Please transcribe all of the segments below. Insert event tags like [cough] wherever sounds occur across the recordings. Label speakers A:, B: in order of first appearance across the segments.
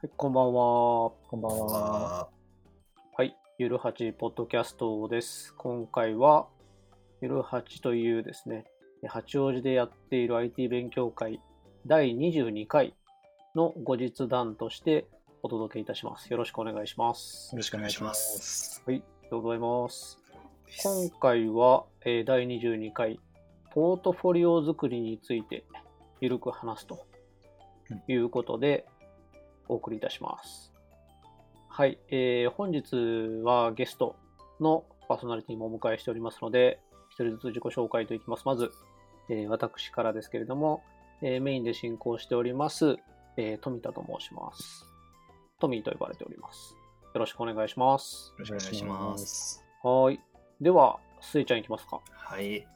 A: はい、こんばんは。
B: こんばんは。
C: は
A: はい、ゆるはちポッドキャストです。今回は、ゆるはちというですね、八王子でやっている IT 勉強会第22回の後日談としてお届けいたします。よろしくお願いします
B: よ。ろしくお願いします。
A: はい、ありがとうございます。
C: い。
A: 今回は、えー第22回、ポートフォリオ作りについてゆるく話すということで、お送りいたします。はい、えー本日はゲストのパーソナリティもお迎えしておりますので、一人ずつ自己紹介といきます。まず、えー私からですけれども、えーメインで進行しております、えー富田と申します。トミーと呼ばれております。よろしくお願いします。
C: よろしくお願いします。
A: はーい。では、スイちゃんいきますか。
C: はい。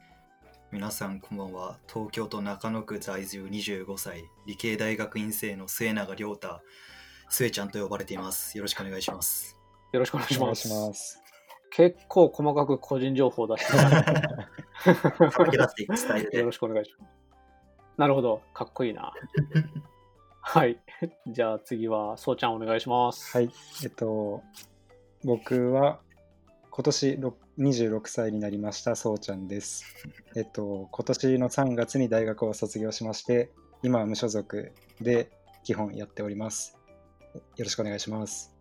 C: 皆さんこんばんは。東京都中野区在住25歳、理系大学院生の末永亮太、末ちゃんと呼ばれています。よろしくお願いします。
A: よろしくお願いします。結構細かく個人情報を出しよろ。しくお願いします。なるほど。かっこいいな。はい。じゃあ次は、そうちゃんお願いします。
B: はい。えっと、僕は今年ろ26歳になりました、そうちゃんです。[laughs] えっと、今年の3月に大学を卒業しまして、今は無所属で基本やっております。よろしくお願いします。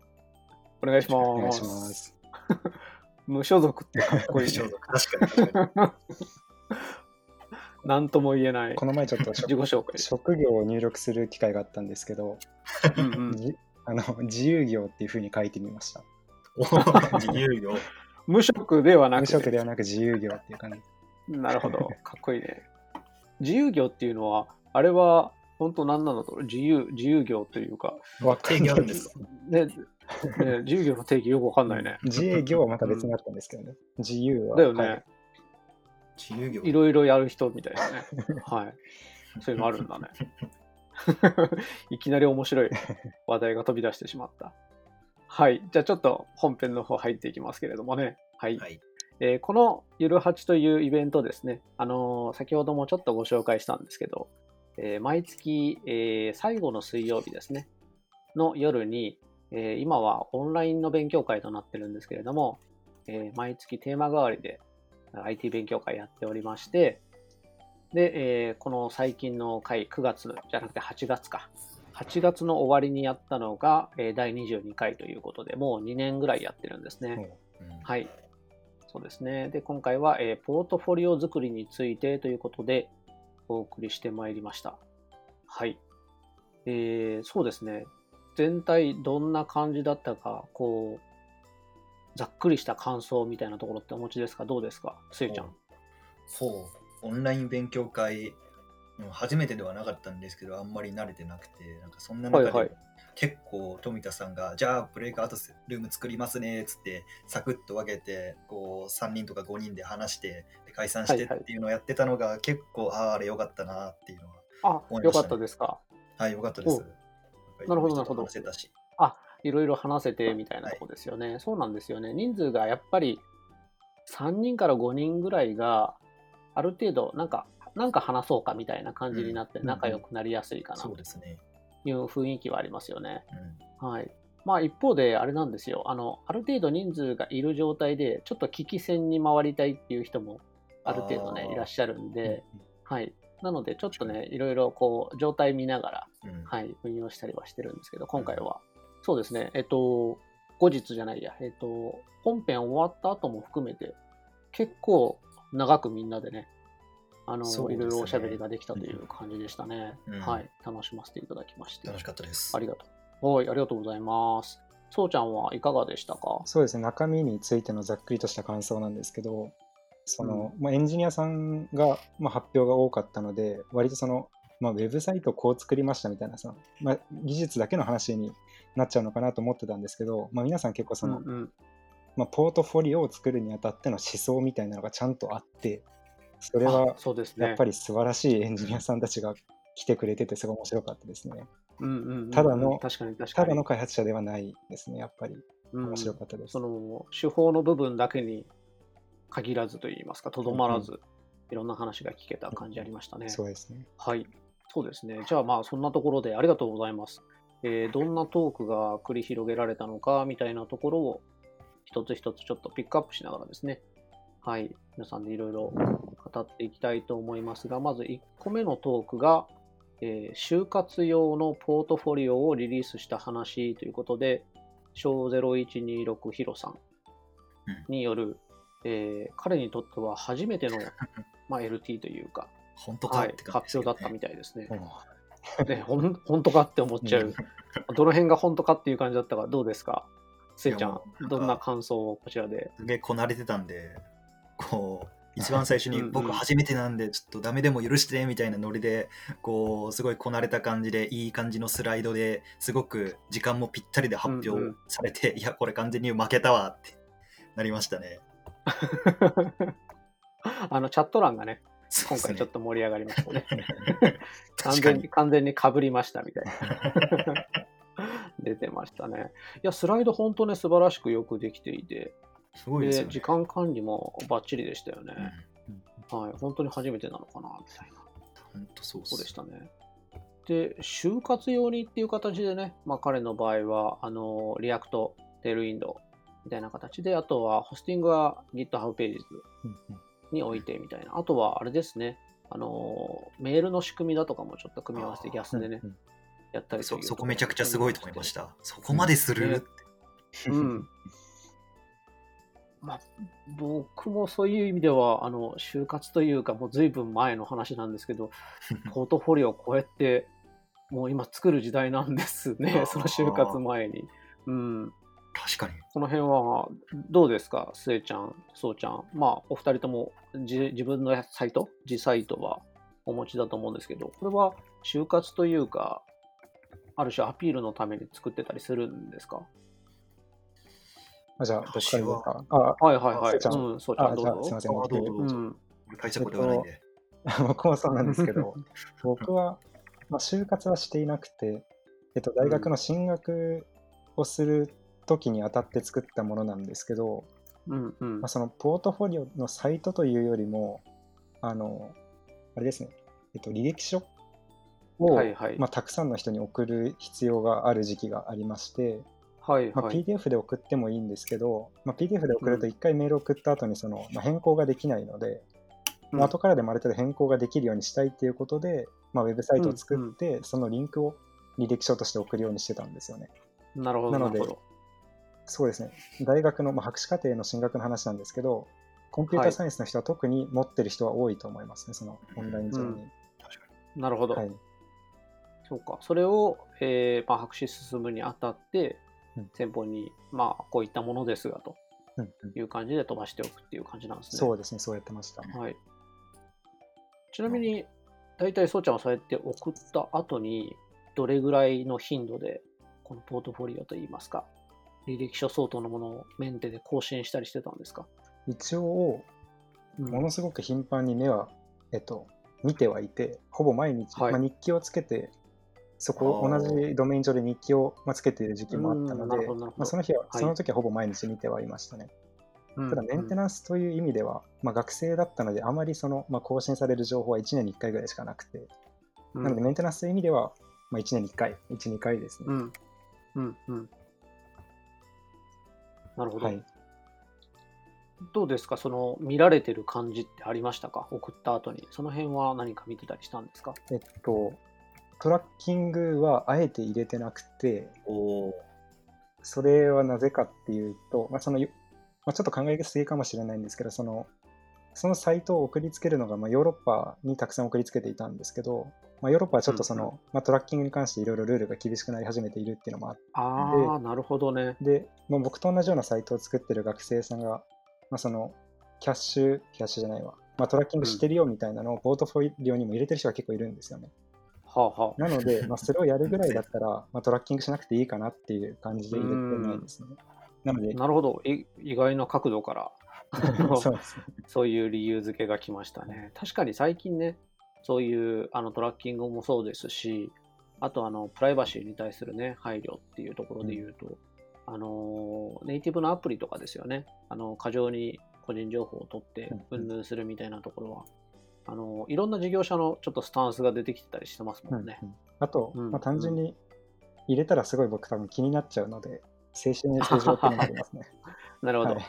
A: お願いします。
B: お願いします。[laughs]
A: 無所属ってかっこいい、ね。[laughs]
C: 確かに確か
A: なんとも言えない。
B: この前ちょっと
A: 自己紹介。
B: 職業を入力する機会があったんですけど、
A: うんうん
B: じあの自由業っていうふうに書いてみました。
C: に。自由業。
A: 無職ではなくて、
B: 無職ではなく自由業っていう感じ。
A: なるほど。[laughs] かっこいいね。自由業っていうのは、あれは本当何なのと自由、自由業というか、
B: わかん
C: 定義あるんですか？
A: ね、ね自由業の定義よくわかんないね。
B: 自営業はまた別にあったんですけどね。自由は。
A: だよね。
B: はい
C: 自由業。
A: いろいろやる人みたいなね。はい。そういうのあるんだね。[laughs] いきなり面白い話題が飛び出してしまった。はい。じゃあちょっと本編の方入っていきますけれどもね。はい。
C: はい。
A: えーこのゆるはちというイベントですね。あのー先ほどもちょっとご紹介したんですけど、えー毎月、えー最後の水曜日ですね。の夜に、えー今はオンラインの勉強会となってるんですけれども、えー毎月テーマ代わりで IT 勉強会やっておりまして、で、えーこの最近の回、9月じゃなくて8月か。8月の終わりにやったのが、えー第22回ということで、もう2年ぐらいやってるんですね。
C: うん
A: はい。そうですね。で、今回は、えーポートフォリオ作りについてということでお送りしてまいりました。はい。えーそうですね。全体どんな感じだったか、こう、ざっくりした感想みたいなところってお持ちですか？どうですか？スイちゃん。
C: そう、オンライン勉強会、うん初めてではなかったんですけど、あんまり慣れてなくて、なんかそんな中で、
A: はいはい
C: 結構富田さんが、じゃあブレイクアウトルーム作りますねっつって、サクッと分けて、こう3人とか5人で話して、で解散して
A: はいはい
C: っていうのをやってたのが、結構、ああ、あれよかったなっていうのは、
A: あ、
C: 思いましたね
A: よかったですか？
C: はい、よかったです。
A: おなるほどなるほど
C: 話せたし。
A: いろいろ話せてみたいなとこですよね。そうなんですよね。人数がやっぱり3人から5人ぐらいがある程度なんか、なんか話そうかみたいな感じになって
B: うん
A: 仲良くなりやすいかなと
C: そうですね。
A: いう雰囲気はありますよね。
C: うん
A: はい。まあ一方であれなんですよ。あの、ある程度人数がいる状態でちょっと危機戦に回りたいっていう人もある程度ねいらっしゃるんで、はい。なのでちょっとね、いろいろこう状態見ながら
C: うん
A: はい、運用したりはしてるんですけど、今回は、そうですね、えっと、後日じゃないや、えっと、本編終わった後も含めて、結構長くみんなでね、あの、
C: ね
A: いろいろおしゃべりができたという感じでしたね。
C: うん
A: はい、楽しませていただきまして。
C: 楽しかったです。
A: ありがとう。はい、ありがとうございます。そうちゃんはいかがでしたか？
B: そうですね、中身についてのざっくりとした感想なんですけど、そのまあ、エンジニアさんが、まあ、発表が多かったので、割とその、まあ、ウェブサイトをこう作りましたみたいなさ、まあ、技術だけの話になっちゃうのかなと思ってたんですけど、まあ、皆さん結構その、
A: うんうん。
B: まあ、ポートフォリオを作るにあたっての思想みたいなのがちゃんとあって、それは
A: あそうですね。
B: やっぱり素晴らしいエンジニアさんたちが来てくれてて、すごい面白かったですね。
A: うんうんうんうん
B: ただの
A: 確かに確かに。
B: ただの開発者ではないですね、やっぱり。
A: うん
B: 面白かったです。
A: その手法の部分だけに限らずといいますか、とどまらず、いろんな話が聞けた感じありましたね。
B: そうですね。
A: はい。そうですね。じゃあまあそんなところでありがとうございます。えーどんなトークが繰り広げられたのかみたいなところを一つ一つちょっとピックアップしながらですね、はい、皆さんでいろいろ語っていきたいと思いますが、まず1個目のトークが、えー就活用のポートフォリオをリリースした話ということで、小0126ヒロさんによる、えー彼にとっては初めての、[laughs] まあ、LT というか、
C: 本当か
A: はい発表だったみたいですね。
B: うん
A: ねほん本当かって思っちゃう。どの辺が本当かっていう感じだったか、どうですか？せいちゃんどんな感想をこちらで？
C: すげえこなれてたんで、こう、一番最初に僕初めてなんで、ちょっとダメでも許してみたいなノリで、こう、すごいこなれた感じで、いい感じのスライドですごく時間もぴったりで発表されて、いや、これ完全に負けたわってなりましたね。[laughs]
A: あの、チャット欄がね、今回ちょっと盛り上がりましたね。[laughs] 完全に、。完全に被りましたみたいな。[laughs] 出てましたね。いや、スライド本当ね、素晴らしくよくできていて、
C: すごいですよね。
A: 時間管理もバッチリでしたよ
C: うん
A: ね。はい、本当に初めてなのかな、みたいな。
C: 本当そうっ
A: そうですしたね。で、就活用にっていう形でね、まあ、彼の場合は、あの、 React、テールウィンドウみたいな形で、あとはホスティングは GitHub
B: うんうん
A: に置いてみたいな。あとは、あれですね、あの、メールの仕組みだとかもちょっと組み合わせて
C: あー
A: GAS でね
B: う、ん
A: やったり
C: そそこめちゃくちゃすごいと思いまし。た。そこまでする、
A: ね
C: って
A: うん。まあ、僕もそういう意味では、あの、就活というか、もう随分前の話なんですけど、[laughs] ポートフォリオをこうやって、もう今作る時代なんです
C: あ
A: ね、
C: ー
A: その就活前に。うん。
C: 確かに。
A: この辺はどうですか、スエちゃん、そうちゃん。まあ、お二人とも自自分のサイト、自サイトはお持ちだと思うんですけど、これは就活というか、ある種アピールのために作ってたりするんですか？
B: あじゃあ、僕からいいですか。あ、
A: はいはいはい。
B: そうちゃん
A: うん、そうちゃん
B: あ
A: どうぞ。
B: じゃあすいません。
C: あどう
A: ん。
C: 俺大したこと言わないんで。
B: 僕もそうなんですけど、[laughs] 僕は、まあ、就活はしていなくて、えっと、大学の進学をする時にあたって作ったものなんですけど、
A: うんうん
B: まあ、そのポートフォリオのサイトというよりも、あの、あれですね、えっと、履歴書を、
A: はいはい。
B: まあ、たくさんの人に送る必要がある時期がありまして、まあ、
A: はいはい。
B: PDF で送ってもいいんですけど、まあ、PDF で送ると1回メールを送った後にその、まあ、変更ができないので、まあ後からでもある程度変更ができるようにしたいっていうことで、まあ、ウェブサイトを作って、そのリンクを履歴書として送るようにしてたんですよね。
A: なるほど、
B: なので。そうですね。大学の、まあ、博士課程の進学の話なんですけど、コンピューターサイエンスの人は特に持ってる人は多いと思いますね、そのオンライン上に。
A: なるほど。
B: はい。
A: そうか。それを、えーまあ、博士進むにあたって
B: うん、
A: 先方に、まあ、こういったものですが、と。いう感じで飛ばしておくっていう感じなんですね。
B: そうですね、そうやってました。
A: はい。ちなみに、大体、そうちゃんはそうやって送った後に、どれぐらいの頻度で、このポートフォリオといいますか、履歴書相当のものをメンテで更新したりしてたんですか、
B: 一応、
A: うん。
B: ものすごく頻繁に目は、えっと、見てはいて、ほぼ毎日、
A: はい。
B: まあ、日記をつけて、そこ、
C: あ
B: 同
C: ー
B: じドメイン上で日記を、まあ、つけている時期もあった
A: うん
B: のでまあ、その日は、
A: はい
B: その時はほぼ毎日見てはいましたね。
A: うん
B: ただ、メンテナンスという意味では、まあ、学生だったので、あまりその、まあ、更新される情報は1年に1回ぐらいしかなくて、
A: うん
B: なので、メンテナンスという意味では、まあ、1年に1回、1、2回ですね。
A: うん。うん。うん。なるほど。
B: はい。
A: どうですか？その見られてる感じってありましたか？送った後に。その辺は何か見てたりしたんですか？
B: えっと、トラッキングはあえて入れてなくて、それはなぜかっていうと、まあそのまあ、ちょっと考えすぎかもしれないんですけど、そのそのサイトを送りつけるのが、まあ、ヨーロッパにたくさん送りつけていたんですけど、まあ、ヨーロッパはちょっとその、
A: うん
B: まあ、トラッキングに関していろいろルールが厳しくなり始めているっていうのもあって、
A: ああ、なるほどね。
B: で、まあ、僕と同じようなサイトを作ってる学生さんが、まあ、そのキャッシュ、キャッシュじゃないわ、まあ、トラッキングしてるよみたいなのをポートフォリオにも入れてる人が結構いるんですよね。
A: はあはあ。
B: なので、まあ、それをやるぐらいだったら、[laughs] まあ、トラッキングしなくていいかなっていう感じで入れてないですね。なので、
A: なるほど。い意外な角度から [laughs]
B: そうね。[laughs]
A: そういう理由付けが来ましたね。確かに最近ね、そういうあのトラッキングもそうですし、あとあのプライバシーに対するね、配慮っていうところで言うと、あのネイティブのアプリとかですよね。あの過剰に個人情報を取って
B: うん
A: 分類するみたいなところは、あのいろんな事業者のちょっとスタンスが出てきてたりしてますもんね。
B: うんうんあと、
A: うん
B: まあ、単純に、入れたらすごい僕多分気になっちゃうので、[laughs] 精神衛生上っていうのがありますね。
A: なるほど。
B: はい、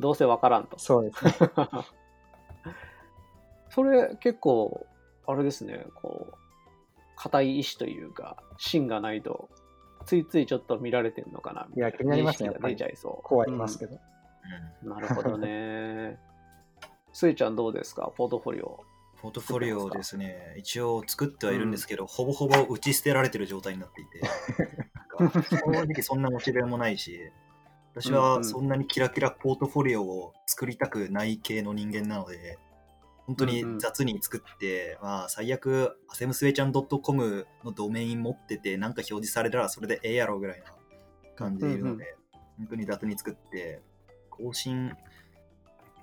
A: どうせわからんと。
B: そうですね。[laughs]
A: それ結構、あれですね、こう、硬い意志というか、芯がないと、ついついちょっと見られてるのかなみたいな。
B: いや気になりますね
A: 出ちゃいそう。
B: 怖いますけど。
A: うんなるほどね。スイちゃんどうですか？ポートフォリオ。
C: ポートフォリオですね、一応作ってはいるんですけど、ほぼほぼ打ち捨てられてる状態になっていて、正直そんなモチベもないし、私
A: うんうん。
C: はそんなにキラキラポートフォリオを作りたくない系の人間なので、本当に雑に作って、まあ最悪、アセムスエちゃん .com のドメイン持ってて、なんか表示されたらそれでええやろぐらいな感じでいるので、本当に雑に作って、更新、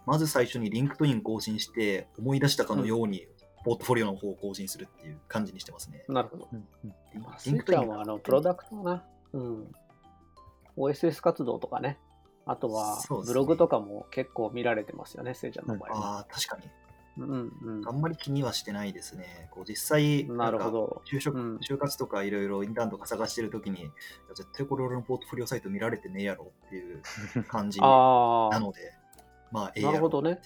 C: まず最初に LinkedIn 更新して、思い出したかのように、ポートフォリオの方を更新するっていう感じにしてますね。
A: なるほど。
B: うんうん
C: リン
A: まあスイちゃんはあのプロダクトかな。うん。OSS 活動とかね。あとはブログとかも結構見られてますよね、スイちゃんの場合は。
C: ああ、確かに。
A: うんうん
C: あんまり気にはしてないですね。こう実際、
A: なるほど。
C: 就職、
A: うん
C: 就活とかいろいろインターンとか探してるときに、いや絶対これ俺のポートフォリオサイト見られてねえやろっていう感じ [laughs] なので、まあ、ええ
A: なるほどね。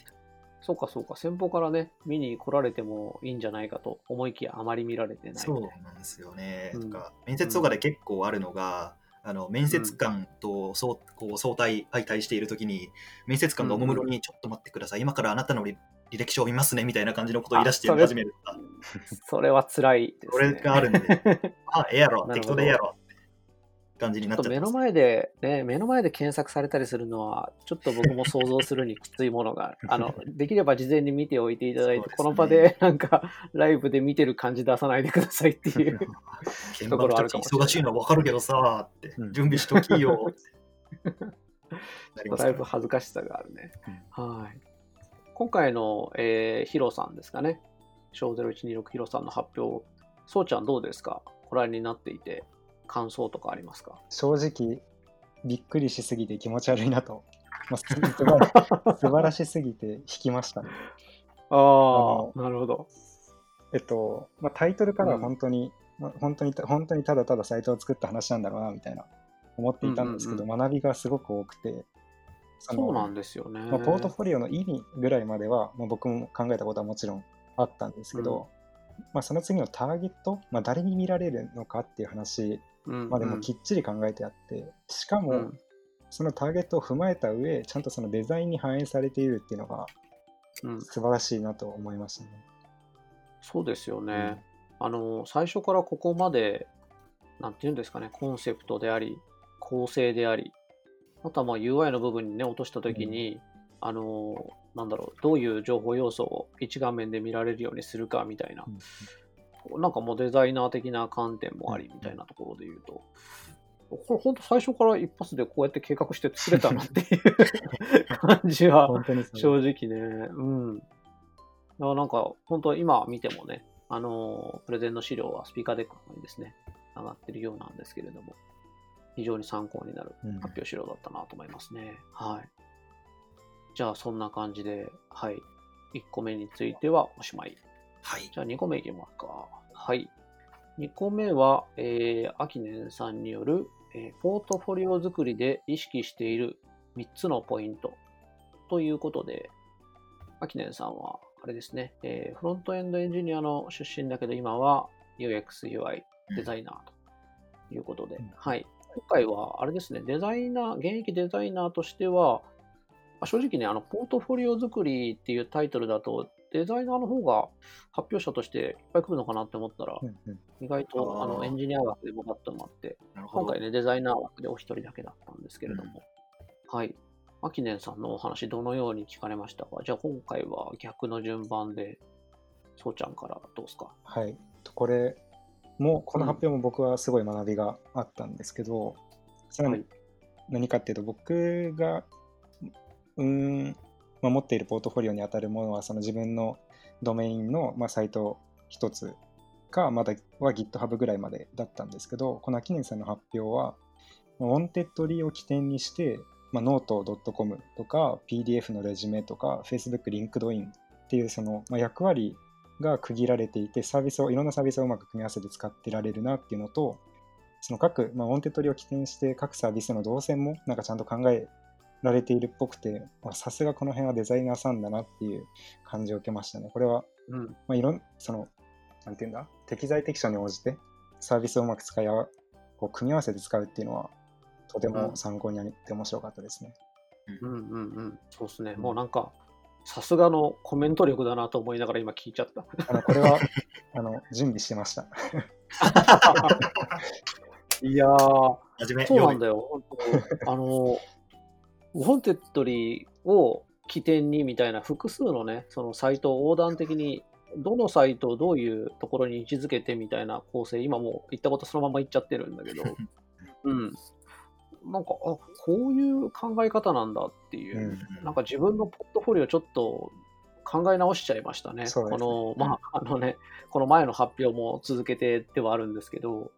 A: そうかそうか。先方からね、見に来られてもいいんじゃないかと思いきやあまり見られてない。
C: そうなんですよね。
A: うん
C: とか面接とかで結構あるのが、あの面接官とそうこう相対相対しているときに、面接官がおもむろに、ちょっと待ってください、今からあなたの履履歴書を見ますねみたいな感じのことを言い出して始める [laughs]
A: それは辛いです、ね。
C: これがあるんで、[laughs] あ、ええやろ、適当でええやろ感じになっちゃっ
A: 目の前で、ね、目の前で検索されたりするのは、ちょっと僕も想像するにきついものがある。[laughs] あの、できれば事前に見ておいていただいて、
C: ね
A: この場でなんか、ライブで見てる感じ出さないでくださいっていう。
C: 現場の人たち忙しいのは分かるけどさって、
B: うん
C: 準備しときよ
A: だいぶ恥ずかしさがあるね。はい。今回の、えーヒロさんですかね。小0126ヒロさんの発表、そうちゃんどうですか？ご覧になっていて、感想とかありますか？
B: 正直、びっくりしすぎて気持ち悪いなと。[laughs] まあ、す素晴ら素晴らしすぎて引きましたね。
A: あ
B: の
A: あ、なるほど。
B: えっと、まあ、タイトルから本当に、まあ本当に、本当にただただサイトを作った話なんだろうな、みたいな思っていたんですけど、
A: うん
B: 学びがすごく多くて、その
A: そうなんですよね。
B: まあ、ポートフォリオの意味ぐらいまでは、まあ、僕も考えたことはもちろんあったんですけど、まあ、その次のターゲット、まあ、誰に見られるのかっていう話
A: うん。
B: までもきっちり考えてあって、しかも、
A: うん。
B: そのターゲットを踏まえた上、ちゃんとそのデザインに反映されているっていうのが
A: うん。
B: 素晴らしいなと思いましたね。
A: そうですよね。あの、最初からここまで、なんていうんですかね、コンセプトであり、構成であり、あとはまあ UI の部分にね、落としたときに、あの、なんだろう、どういう情報要素を一画面で見られるようにするかみたいな、なんかもうデザイナー的な観点もありみたいなところで言うと、これ本当最初から一発でこうやって計画して作れたなっていう [laughs] 感じは正直ね、うん。だからなんか、本当今見てもね、あのープレゼンの資料はスピーカーデックにですね、上がってるようなんですけれども、非常に参考になる
B: うん
A: 発表資料だったなと思いますね。はい。じゃあ、そんな感じで、はい。1個目についてはおしまい。
C: はい。
A: じゃあ2個目いきますか。はい。2個目は、えー、アキネンさんによる、えーポートフォリオ作りで意識している3つのポイントということで、アキネンさんは、あれですね、えーフロントエンドエンジニアの出身だけど、今は UX、UI デザイナーということで、
B: うん
A: はい。今回は、あれですね、デザイナー、現役デザイナーとしては、まあ正直ね、あの、ポートフォリオ作りっていうタイトルだと、デザイナーの方が発表者としていっぱい来るのかなって思ったら、
B: うんうん。
A: 意外と
C: あ
A: のエンジニア枠でボバッと待って。今回ね、デザイナー枠でお一人だけだったんですけれども、はい。アキネンさんのお話、どのように聞かれましたか？じゃあ今回は逆の順番で、そうちゃんからどうですか？
B: はい。これも、この発表も僕はすごい学びがあったんですけど、それは
A: はい
B: 何かっていうと、僕が、うーん、まあ、持っているポートフォリオに当たるものは、その自分のドメインの、まあ、サイト一つか、まだは GitHub ぐらいまでだったんですけど、この秋年さんの発表は、 Wantedly を起点にして、まあ、note.com とか PDF のレジュメとか Facebook、LinkedIn っていうその、まあ、役割が区切られていて、サービスを、いろんなサービスをうまく組み合わせて使ってられるなっていうのと、その各、まあ、 Wantedly を起点して各サービスの動線もなんかちゃんと考えられているっぽくて、あさすがこの辺はデザイナーさんだなっていう感じを受けましたね。これは、
A: うん。
B: まあ、いろん、その、なんていうんだ、適材適所に応じてサービスをうまく使い合う、こう組み合わせて使うっていうのは、とても参考になって面白かったですね。
A: うんうんうん。そうですね。もうなんか、さすがのコメント力だなと思いながら今聞いちゃった。
B: あのこれは [laughs] あの準備してました。[laughs]
A: いやー。[laughs] そうなんだよ。本当あの、 Wantedly を起点にみたいな複数のね、そのサイトを横断的に、どのサイトをどういうところに位置づけてみたいな構成、今もう言ったことそのまま言っちゃってるんだけど、うん。なんか、あ、こういう考え方なんだっていうう、
B: ん。
A: なんか自分のポットフォリオちょっと考え直しちゃいましたね。
B: ね。
A: この、まあ、あのね、この前の発表も続けてではあるんですけど、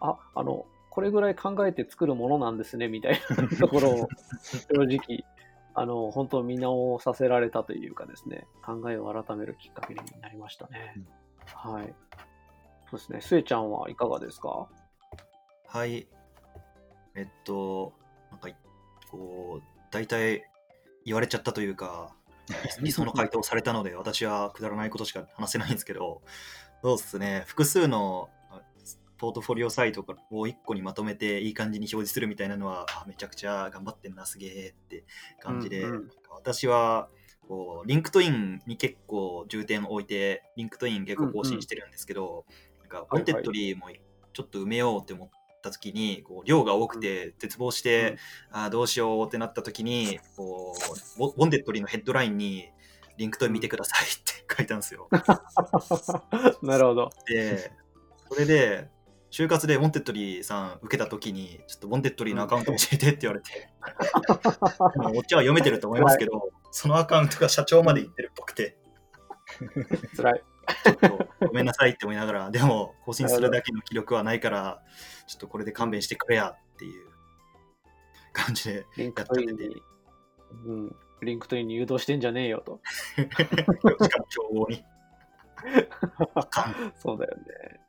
A: あ、あの、これぐらい考えて作るものなんですね、みたいな [laughs] ところを、正直、あの、本当見直させられたというかですね、考えを改めるきっかけになりましたね。はい。そうですね。スエちゃんはいかがですか？
C: はい。えっと、なんか、こう、大体言われちゃったというか、理想の回答をされたので、私はくだらないことしか話せないんですけど、そうですね、複数のあポートフォリオサイトを1個にまとめていい感じに表示するみたいなのは、あめちゃくちゃ頑張ってんな、すげえって感じで、
A: うんうん
C: 私は、こう、リンクトインに結構重点を置いて、リンクトイン結構更新してるんですけど、なんか、
A: はい
C: ウォンテッドリーもちょっと埋めようって思った時に、こう量が多くて絶望して、あーどうしようってなった時に、こう、ウォウォンテッドリーのヘッドラインに、リンクトイン見てくださいって書いたんですよ。[laughs]
A: なるほど。
C: で、それで、就活でウォンテッドリーさん受けた時に、ちょっとウォンテッドリーのアカウント教えてって言われて、まあこっちは読めてると思いますけど、そのアカウントが社長まで行ってるっぽくて、
A: 辛い。
C: ちょっとごめんなさいって思いながら、でも更新するだけの気力はないから、ちょっとこれで勘弁してくれやっていう感じで、
A: リンクトインに、うん、リンクトインに誘導してんじゃねえよと。[laughs]
C: しかも競合に。[laughs]
A: そうだよね。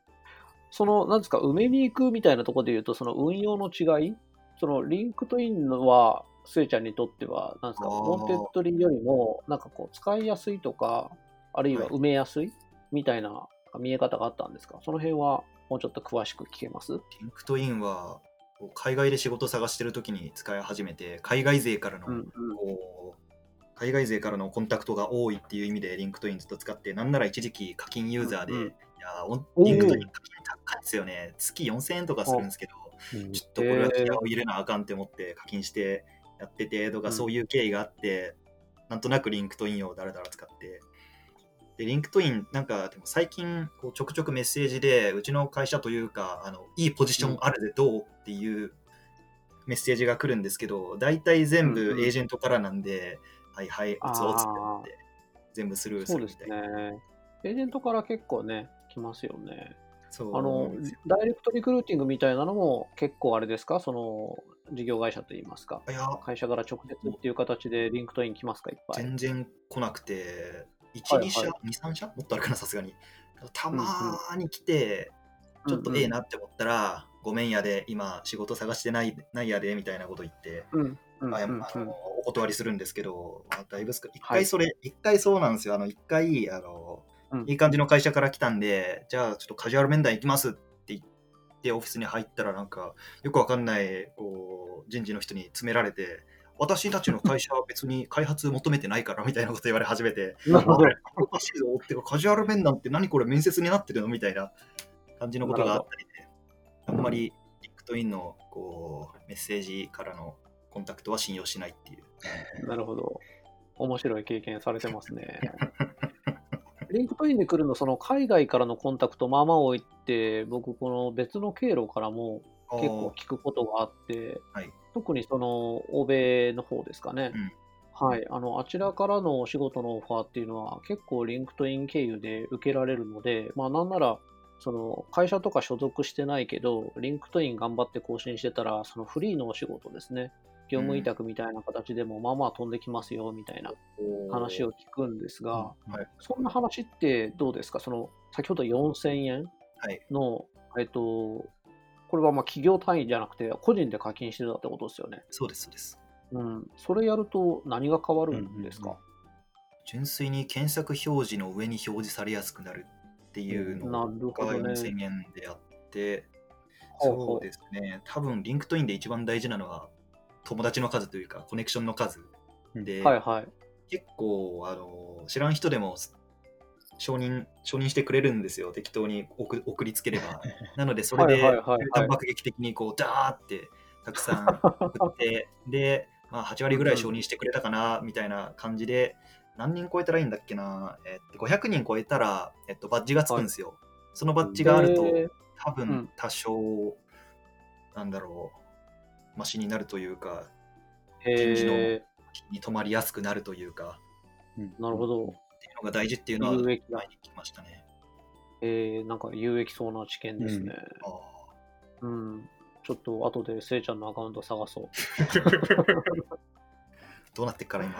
A: その、なんですか、埋めに行くみたいなところで言うと、その運用の違い？その、リンクトインのは、スエちゃんにとっては、なんですか、
C: あー。
A: ウォンテッドリーよりも、なんかこう、使いやすいとか、あるいは
C: はい。
A: 埋めやすいみたいな見え方があったんですか？その辺は、もうちょっと詳しく聞けます？
C: リンクトインは、海外で仕事探してる時に使い始めて、海外勢からの、
A: うんうん。
C: 海外勢からのコンタクトが多いっていう意味でリンクトインずっと使って、なんなら一時期課金ユーザーで、
A: うんうん
C: いやおん
A: おー
C: リンクトイン課金高いですよね。月4000円とかするんですけど、ちょっとこれは気合を入れなあかんって思って課金してやっててとか、
A: うん
C: そういう経緯があって、なんとなくリンクトインをだらだら使って。で、リンクトイン、なんかでも最近こうちょくちょくメッセージで、うちの会社というか、あのいいポジションあるでどうっていうメッセージが来るんですけど、大体全部
A: うんうん
C: エージェントからなんで、はいはい、
A: あー
C: おつおつって全部スルーす
A: そうです
C: るみたいな。
A: ね。エージェントから結構ね、来ますよね。
C: そう。
A: あのダイレクトリクルーティングみたいなのも結構あれですか？その、事業会社といいますか。会社から直接っていう形でリンクトイン来ますか？いっぱい。
C: 全然来なくて、1、
A: はいはい。
C: 2社、2、3社？もっとあるかな、さすがに。たまーに来て、ちょっとええなって思ったら、ごめんやで、今仕事探してないないやで、みたいなこと言って、お断りするんですけど、まあ、だいぶすか一
A: はい。
C: 回それ、一回そうなんですよ。あの、一回、あの、
A: うん
C: いい感じの会社から来たんで、じゃあちょっとカジュアル面談行きますって言って、オフィスに入ったらなんか、よくわかんない、こう、人事の人に詰められて、私たちの会社は別に開発求めてないからみたいなこと言われ始めて、
A: なるほど。
C: おかしいぞってかカジュアル面談って何これ面接になってるのみたいな感じのことがあったりで、あんまりリンクトインのこうメッセージからのコンタクトは信用しないっていう。
A: なるほど。面白い経験されてますね。リンクトインで来るの、その海外からのコンタクト、まあまあ多いって、僕、この別の経路からも結構聞くことがあって、
C: はい。
A: 特にその欧米の方ですかね。
C: うん。
A: はい、あのあちらからのお仕事のオファーっていうのは結構リンクトイン経由で受けられるので、まあなんならその会社とか所属してないけど、リンクトイン頑張って更新してたら、そのフリーのお仕事ですね、業務委託みたいな形でもまあまあ飛んできますよみたいな話を聞くんですが、
C: はい。
A: そんな話ってどうですか？その先ほど4000円
C: はい。
A: の、えっと、ここれはまあ企業単位じゃなくて、個人で課金してたってことですよね。
C: そうです、そうです。
A: うん。それやると何が変わるんですか、
B: うんうん
C: 純粋に検索表示の上に表示されやすくなるっていうのが
A: どね。
C: 4000円であって、
A: ほうほう。
C: そうですね、多分リンクトインで一番大事なのは友達の数というかコネクションの数で、
A: はいはい。
C: 結構あの知らん人でも承認承認してくれるんですよ、適当に送送りつければ。[laughs] なので、それで、爆撃的にこう、ダーってたくさん送って、[laughs] で、まあ、8割ぐらい承認してくれたかな、みたいな感じで、何人超えたらいいんだっけな、えっと、500人超えたら、えっと、バッジがつくんですよ。そのバッジがあると、
A: えー
C: 多
A: うん
C: 分多少、なんだろう、マシになるというか、臨時の
A: え
C: に止まりやすくなるというか、
B: うん
A: ー、なるほど。
C: っていうのが大事っていうのは
A: 有
C: 前に聞きましたね。
A: えー、なんか有益そうな知見ですね。
C: あー
A: うん。ちょっと後でせいちゃんのアカウント探そう。[laughs]
C: どうなってっから今？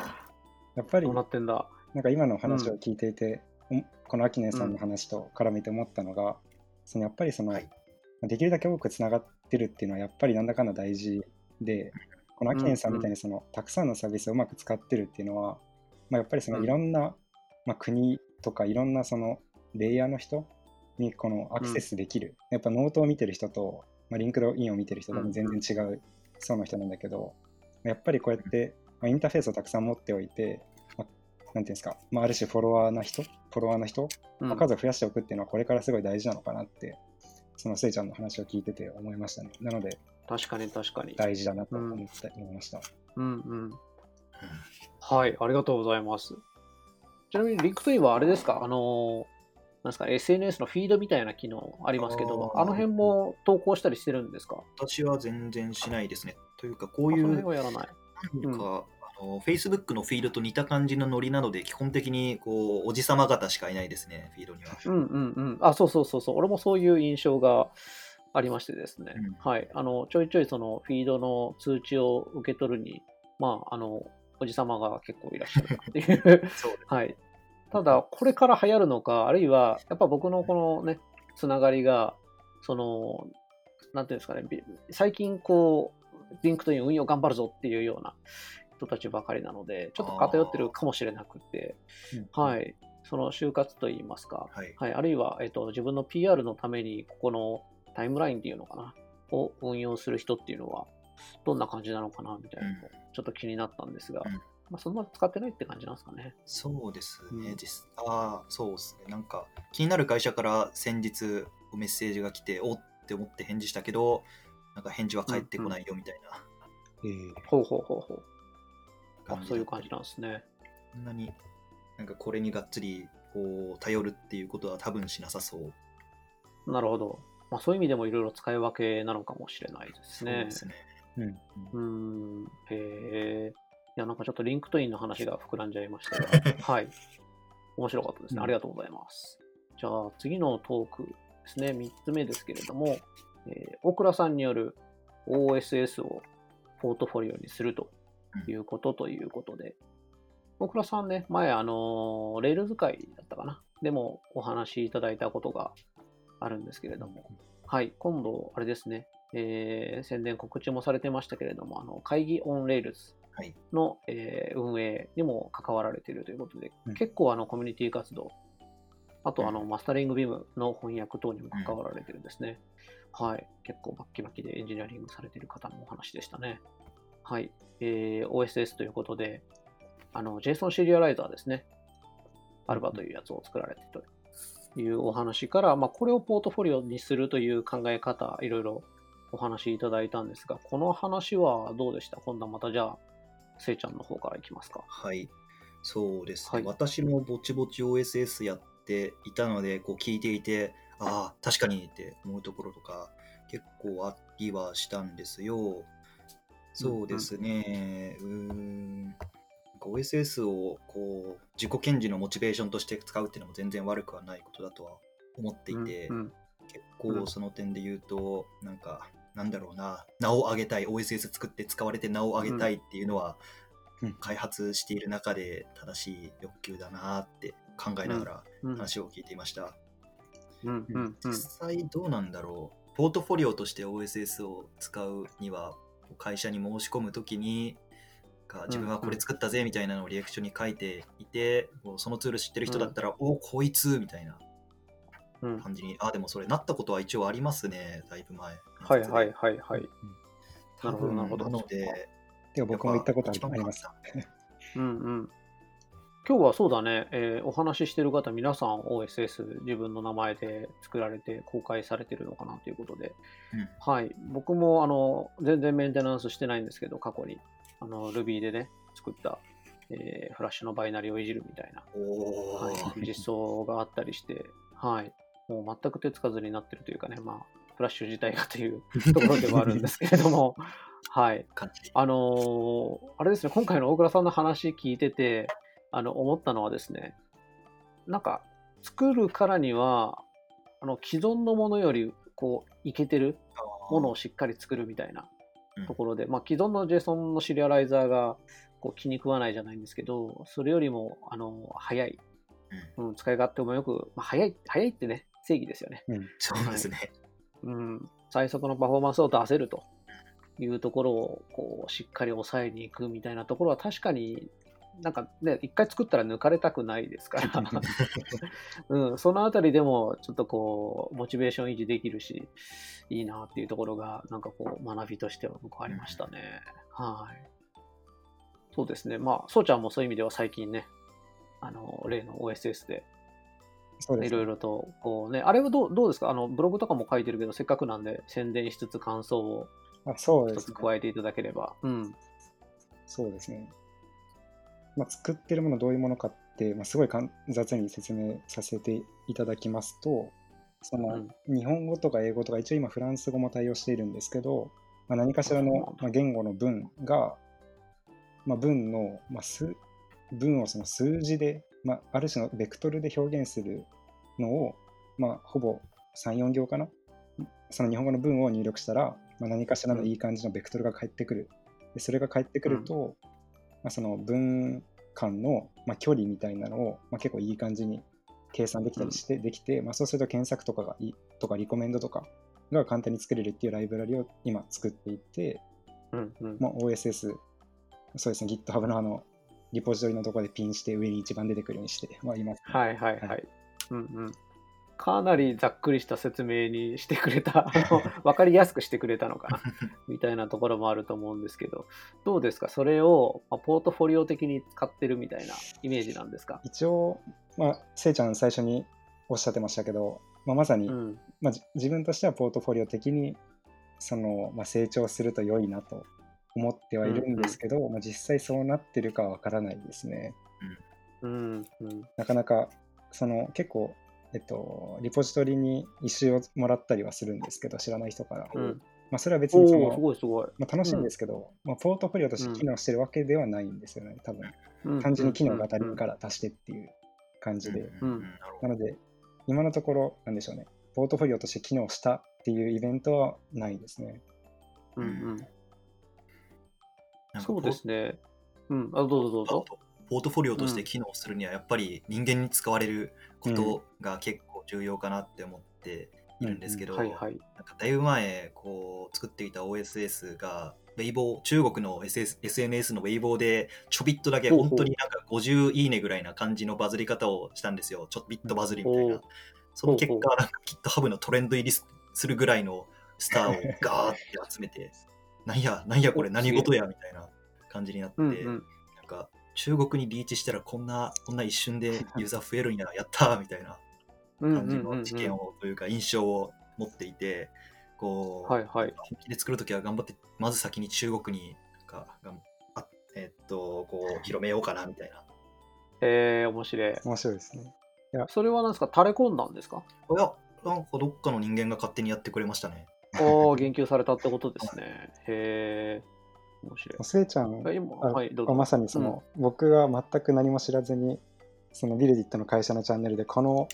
B: やっぱり
A: どうなってんだ？
B: なんか今の話を聞いていて、おこのアキネさんの話と絡めて思ったのが、そのやっぱりその、
C: はい
B: できるだけ多くつながってるっていうのはやっぱりなんだかんだ大事で、このアキネさんみたいにその、たくさんのサービスをうまく使ってるっていうのは、まあ、やっぱりその
A: うん。
B: いろんな、まあ、国とかいろんなそのレイヤーの人にこのアクセスできる。やっぱノートを見てる人と、まあ、リンクドインを見てる人と
A: うん
B: 全然違う層の人なんだけど、やっぱりこうやって、まあ、インターフェースをたくさん持っておいて、まあなんていうんですか、まあ、ある種フォロワーな人、フォロワーの人
A: うん。
B: まあ数を増やしておくっていうのはこれからすごい大事なのかなって、そのせいちゃんの話を聞いてて思いましたね。なので
A: 確かに確かに。
B: 大事だなと思った、思いました。
A: うんうん。はい、ありがとうございます。ちなみに、リンクトインはあれですか？あの、なんですか、SNS のフィードみたいな機能ありますけど、
C: あー
A: あの辺も投稿したりしてるんですか？
C: 私は全然しないですね。というか、こう
A: あその
C: いう、
A: 辺はやらない。
C: なんか、Facebook のフィードと似た感じのノリなので、基本的にこうおじさま方しかいないですね、フィードには。
A: うんうんうん。あ、そうそうそうそう。俺もそういう印象がありましてですね。
C: うん
A: はい。あの、ちょいちょいそのフィードの通知を受け取るに、まあ、あの、おじさまが結構いらっしゃるっていう。はい。ただ、これから流行るのか、あるいは、やっぱ僕のこのね、つながりが、その、なんていうんですかね、び最近こう、リンクトイン運用頑張るぞっていうような人たちばかりなので、ちょっと偏ってるかもしれなくて、はい。その就活といいますか、
C: はい。
A: はい、あるいは、えっと、自分の PR のために、ここのタイムラインっていうのかな、を運用する人っていうのは、どんな感じなのかな、みたいなのも、ちょっと気になったんですが、
C: うん
A: まあ、そんな使ってないって感じなんですかね。
C: そうですね、
A: うん
C: 実ああ、そうですね。なんか、気になる会社から先日メッセージが来て、おって思って返事したけど、なんか返事は返ってこないよみたいな
B: えー
A: ほうほうほうほう。あ
C: 感じ、
A: そういう感じなんですね。
C: そんなに、なんかこれにがっつりこう頼るっていうことは多分しなさそう。
A: なるほど。まあ、そういう意味でもいろいろ使い分けなのかもしれないです
C: そう
A: ね
C: で。すね。
B: うん
A: うーん。へえ。いや、なんかちょっと LinkedIn の話が膨らんじゃいましたが、[laughs] はい。面白かったですね。
B: うん
A: ありがとうございます。じゃあ、次のトークですね。3つ目ですけれども、えー大倉さんによる OSS をポートフォリオにするということということで、大倉さんね、前、あのー Rails 使いだったかな。でもお話しいただいたことがあるんですけれども、はい、今度、あれですね、えー宣伝告知もされてましたけれども、あの Kaigi on Rails
C: はい。
A: の、えー運営にも関わられているということで、
B: うん
A: 結構あのコミュニティ活動、あとあの
C: うん
A: マスタリングビムの翻訳等にも関わられてるんですね。はい。結構バッキバキでエンジニアリングされている方のお話でしたね。はい。えー OSS ということで、あの JSON シリアライザーですね。アルバというやつを作られているというお話から、まあ、これをポートフォリオにするという考え方、いろいろお話しいただいたんですが、この話はどうでした？今度はまたじゃあ、せいちゃんの方からいきますか。
C: はい。そうですね。
A: はい
C: 私もぼちぼち OSS やっていたので、こう聞いていて、ああ、確かにって思うところとか結構ありはしたんですよ。そうですね。うーん。OSS をこう自己顕示のモチベーションとして使うっていうのも全然悪くはないことだとは思っていて、
A: うんうん
C: 結構その点で言うと、なんか、なんだろうな、名を上げたい、OSS 作って使われて名を上げたいっていうのは、
B: うん
C: 開発している中で正しい欲求だなって考えながら
A: うん
C: 話を聞いていました。実際どうなんだろう。ポートフォリオとして OSS を使うには、会社に申し込むときに、か自分はこれ作ったぜみたいなのをリアクションに書いていて、こうそのツール知ってる人だったら、おこいつみたいな
A: うん。
C: 感じに、あ、でもそれなったことは一応ありますね、だいぶ前。
A: はいはいはいはい。
C: 多分
A: なるほどなるほど
C: なので、
B: でも僕も行ったことあります。
A: うん [laughs] うん。今日はそうだね、えーお話ししてる方、皆さん OSS 自分の名前で作られて公開されてるのかなということで、
C: うん。
A: はい。僕もあの全然メンテナンスしてないんですけど、過去に。あの Ruby でね、作った、えーフラッシュのバイナリをいじるみたいな、
C: お
A: はい。
C: ー、
A: 実装があったりして、はい。もう全く手つかずになってるというかね、まあ、フラッシュ自体がという [laughs] ところではあるんですけれども、はい。あのーあれですね、今回の大倉さんの話聞いてて、あの、思ったのはですね、なんか、作るからには、あの、既存のものより、こう、いけてるものをしっかり作るみたいな
C: うん
A: ところで、まあ、既存の JSON のシリアライザーが、こう、気に食わないじゃないんですけど、それよりも、あの、早い、うん、使い勝手もよく、まあ、早い、早いってね、正義ですよね。
B: うん。
C: そうですね。
A: うん、最速のパフォーマンスを出せるというところをこうしっかり抑えに行くみたいなところは確かになんかね、一回作ったら抜かれたくないですから、[laughs] うん、そのあたりでもちょっとこう、モチベーション維持できるし、いいなっていうところが、なんかこう、学びとしては僕はありましたね。はい。そうですね。まあ、そうちゃんもそういう意味では最近ね、あの、例の OSS でいろいろと、こうね、あれはどうどうですか？あの、ブログとかも書いてるけど、せっかくなんで宣伝しつつ感想を
B: あそう
A: 一つ。加えていただければ。うん。
B: そうですね。まあ、作ってるものどういうものかって、まあ、すごい雑に説明させていただきますと、その日本語とか英語とか、一応今フランス語も対応しているんですけど、まあ、何かしらのまあ言語の文が、まあ、文の、まあ、数文をその数字で、まあ、ある種のベクトルで表現するのを、まあ、ほぼ3、4行かな？その日本語の文を入力したら、まあ、何かしらのいい感じのベクトルが返ってくる。でそれが返ってくると、まあ、その文間の、まあ、距離みたいなのを、まあ、結構いい感じに計算できたりして、できて、まあ、そうすると検索とかがいいとかリコメンドとかが簡単に作れるっていうライブラリを今作っていて、
A: うんうん。
B: まあ、OSS、そうですね、GitHub のあのリポジトリのところでピンして上に一番出てくるようにして、まあ、います、
A: はいはいは。
B: はい
A: うんうん。かなりざっくりした説明にしてくれた、[laughs] あのわかりやすくしてくれたのかな、みたいなところもあると思うんですけど、どうですか？それを、まあ、ポートフォリオ的に使ってるみたいなイメージなんですか？
B: 一応、まあ、せいちゃん最初におっしゃってましたけど、まあ、まさに、
A: うん。
B: まあ、じ自分としてはポートフォリオ的にその、まあ、成長すると良いなと思ってはいるんですけど、まあ、実際そうなってるかはわからないですね。
A: うんうん。
B: なかなかその結構、えっと、リポジトリに一周をもらったりはするんですけど知らない人から、
A: うん。
B: まあ、それは別にそ
A: おお、す
B: の、
A: ごいすごい。
B: まあ、楽しいんですけど、まあ、ポートフォリオとして機能してるわけではないんですよね多分
A: うん
B: 単純に機能が当たりから足してっていう感じで、
A: うん
C: な
B: ので今のところなんでしょうねポートフォリオとして機能したっていうイベントはないですね
A: うんうん。そうですね。うん。あ、どうぞどうぞ。
C: ポートフォリオとして機能するにはやっぱり人間に使われることが結構重要かなって思っているんですけど。なんかだいぶ前こう作っていた OSS がウェイボー中国の SS SNS のウェイボーでちょびっとだけ本当になんか50いいねぐらいな感じのバズり方をしたんですよ。ちょっとバズりみたいな。その結果なんか GitHub のトレンド入りすするぐらいのスターをガーって集めてなんやなんやこれ
A: お
C: 何事やみたいな感じになって、
A: うんうん。
C: なんか中国にリーチしたらこんなこんな一瞬でユーザー増えるんややったーみたいな
A: うん
C: 感じの知見をというか印象を持っていてこう、
A: はいはい。
C: 本気で作るときは頑張ってまず先に中国になんかあえっとこう広めようかなみたいな。
A: えー、面白い。
B: 面白いですね
A: それは何ですか？垂れ込んだんですか？
C: いやなんかどっかの人間が勝手にやってくれましたね。
A: おお、言及されたってことですね。へえ、面白い。
B: せいちゃん
A: は。
B: まさにその、僕が全く何も知らずにそのビルディットの会社のチャンネルでこの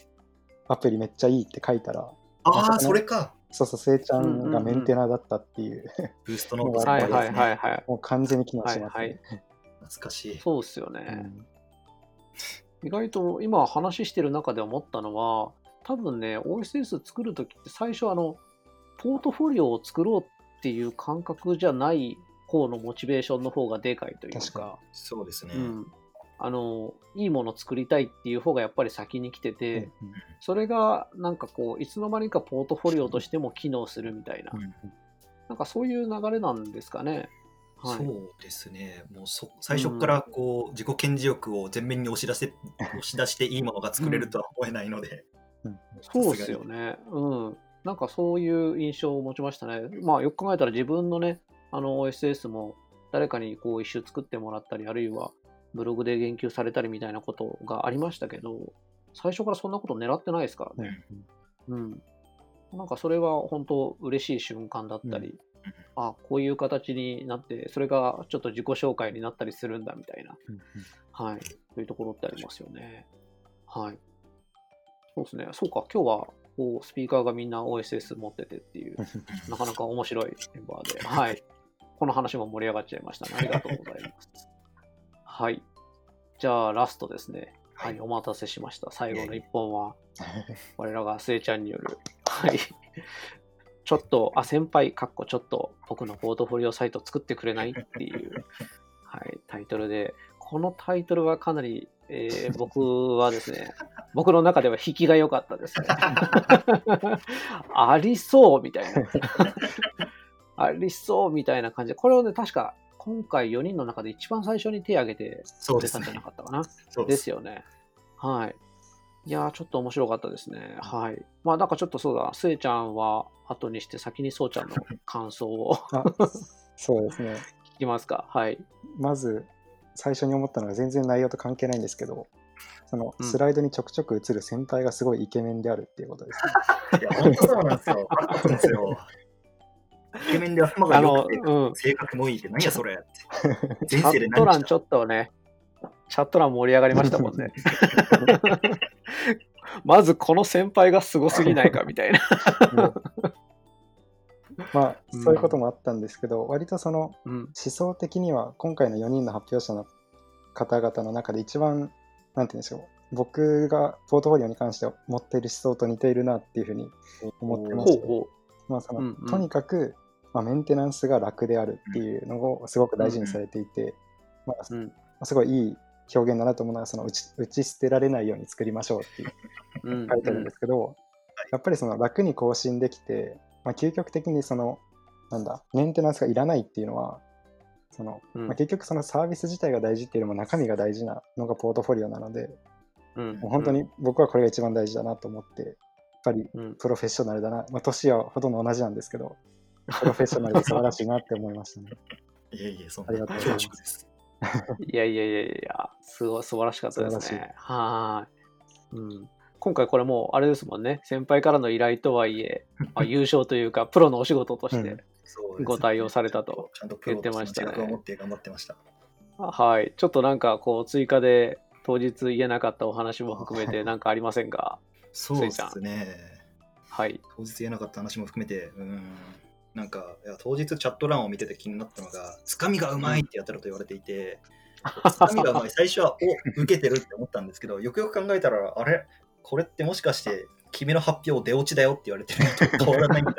B: アプリめっちゃいいって書いたら
C: ああ、それか。
B: そうそうせいちゃん
A: うんうんうん
B: がメンテナーだったっていう、
C: ブーストノート
B: うん
A: はいはいはいはい。
B: もう完全に機能してますね、
A: はい
C: 懐かしい。
A: そうですよ
B: う
A: ね。
B: ん
A: 意外と今話してる中で思ったのは、多分ね、OSS 作るときって最初あの、ポートフォリオを作ろうっていう感覚じゃない方のモチベーションの方がでかいという
B: 確か
A: か、
C: そうですね。
A: うん、あの、いいもの作りたいっていう方がやっぱり先に来てて、
B: うん
A: それがなんかこう、いつの間にかポートフォリオとしても機能するみたいな、
C: うん
A: なんかそういう流れなんですかね。はい。
C: そうですね。もうそ最初からこう、自己顕示欲を前面に押し出せ [laughs] 押し出していいものが作れるとは思えないので、[laughs]
A: そうですよね。うん。なんかそういう印象を持ちましたね。まあよく考えたら自分のね、あの OSS も誰かにこう一周作ってもらったり、あるいはブログで言及されたりみたいなことがありましたけど、最初からそんなこと狙ってないですからね。うん。なんかそれは本当嬉しい瞬間だったり、あ、こういう形になって、それがちょっと自己紹介になったりするんだみたいな、はい、そういうところってありますよね。はい。そうですね。そうか、今日はこうスピーカーがみんな OSS 持っててっていう、[laughs] なかなか面白いメンバーで、はい。この話も盛り上がっちゃいましたね。[laughs] ありがとうございます。はい。じゃあ、ラストですね。はい、お待たせしました。最後の一本は、[laughs] 我らがスエちゃんによる、はい。ちょっと、あ、先輩、かっこちょっと僕のポートフォリオサイト作ってくれないっていう、[laughs] はい、タイトルで、このタイトルはかなり、えー僕はですね、僕の中では引きが良かったですね。ありそうみたいな。ありそうみたいな感じで、これをね、確か今回4人の中で一番最初に手を挙げて
C: そうですね
A: 出たんじゃな。かったかな？
C: そう
A: ですよね。はい。いやー、ちょっと面白かったですね。はい。まあ、なんかちょっとそうだ、スエちゃんは後にして先にそうちゃんの感想を
B: あそうですね。
A: 聞きますか？はい。
B: まず最初に思ったのが全然内容と関係ないんですけど、その
A: うん
B: スライドにちょくちょく映る先輩がすごいイケメンであるっていうことですね。
C: いや、本当そうなんですよ。[laughs] イケメンで頭が
A: あの、
C: 良くて、
A: うん。
C: 性格もいいって何やそれって。[laughs]
A: チ
C: 前世で
A: ャット欄ちょっとね、チャット欄盛り上がりましたもんね。[laughs] まずこの先輩がすごすぎないかみたいな。
B: まあ
A: うん
B: そういうこともあったんですけど、割とその
A: うん。
B: 思想的には今回の4人の発表者の方々の中で一番なんて言うんでしょう僕がポートフォリオに関して持っている思想と似ているなっていうふうに思ってまして、
A: ほうほ
B: まあその
A: うんうん
B: とにかく、まあ、メンテナンスが楽であるっていうのをすごく大事にされていて、まあ
A: う。うん。
B: すごいいい表現だなと思うのはその打ち打ち捨てられないように作りましょうっていう
A: うん。
B: 書いてあるんですけど、やっぱりその楽に更新できて、まあ、究極的にそのなんだメンテナンスがいらないっていうのはその、
A: うん
B: まあ、結局そのサービス自体が大事っていうよりも中身が大事なのがポートフォリオなので、
A: うん。
B: もう本当に僕はこれが一番大事だなと思ってぱり
A: うん。
B: プロフェッショナルだな、まあ、年はほとんど同じなんですけどプロフェッショナルで素晴らしいなって思いましたね。[laughs]
C: いえいえ、そんな
B: ありがとうございます
C: 恐縮です。[laughs]
A: いやいやいやいや、すごい素晴らしかったですね。はーい。うん。今回これもうあれですもんね、先輩からの依頼とはいえ、[laughs] まあ、優勝というか、プロのお仕事とし
B: うん
A: て、ご対応されたと。言ってましたね
C: 自覚を持って頑張ってました。
A: はい。ちょっとなんかこう、追加で当日言えなかったお話も含めて何かありませんか？
C: そうですね。
A: はい。
C: 当日言えなかった話も含めて、うん、なんか、いや当日チャット欄を見てて気になったのが、つかみがうまいってやったらと言われていて、つかみがうまい、最初は、お受けてるって思ったんですけど、よくよく考えたら、あれ？これってもしかして、君の発表出落ちだよって言われてるのと変わらないんだっ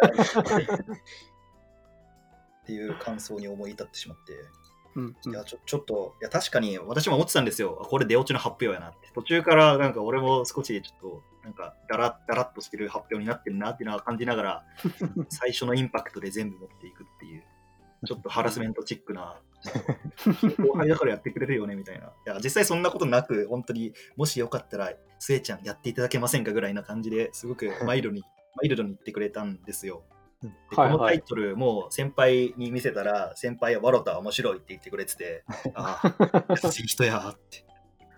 C: ていう感想に思い至ってしまって、
A: うんうん
C: いやちょちょっと、いや確かに私も思ってたんですよ。あこれ出落ちの発表やなって。途中からなんか俺も少しちょっと、なんかダラッダラッとしてる発表になってるなっていうのは感じながら、[laughs] 最初のインパクトで全部持っていくっていう、ちょっとハラスメントチックな、[laughs] 後輩だからやってくれるよねみたいな。いや、実際そんなことなく、本当にもしよかったら、スエちゃんやっていただけませんかぐらいな感じですごくマイルドに、マイルドに言ってくれたんですよ。でこのタイトルも先輩に見せたら、先輩はワロタ面白いって言ってくれてて、ああ、優しい人やーって。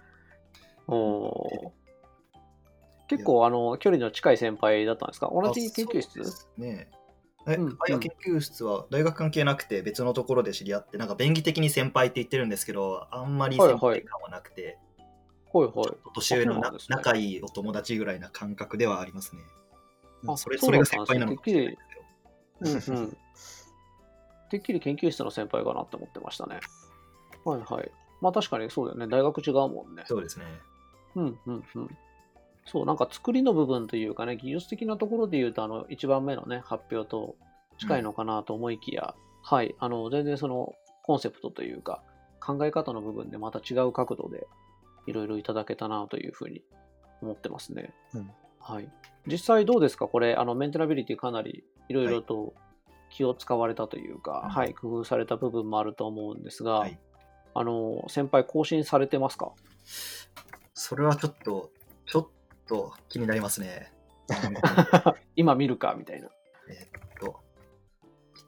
C: [laughs]
A: おー結構あの距離の近い先輩だったんですか？同じ研究室？
C: ですねえ、
A: うん
C: 研究室は大学関係なくて別のところで知り合って、なんか便宜的に先輩って言ってるんですけど、あんまり先輩感はなくて、
A: はいはい
C: 年上の
A: ね
C: 仲いいお友達ぐらいな感覚ではありますね。
A: あ
C: それ
A: そ
C: れが先輩なのかもしれないですよ。
A: うんうん。てっきり研究室の先輩かなって思ってましたね。はいはい。まあ確かにそうだよね。大学違うもんね。
C: そうですね。
A: うんうんうん。そう、なんか作りの部分というかね、技術的なところで言うと、あの、1番目のね、発表と近いのかなと思いきや、はい、あの、全然その、コンセプトというか、考え方の部分でまた違う角度で、いろいろいただけたなというふうに思ってますね。
B: うん。
A: はい。実際どうですか？これ、あの、メンテナビリティかなりいろいろと気を使われたというか、
C: うん。
A: はい、工夫された部分もあると思うんですが、
C: はい。
A: あの、先輩更新されてますか？
C: それはちょっと、ちょっと気になりますね。[laughs]
A: 今見るかみたいな。
C: えっと、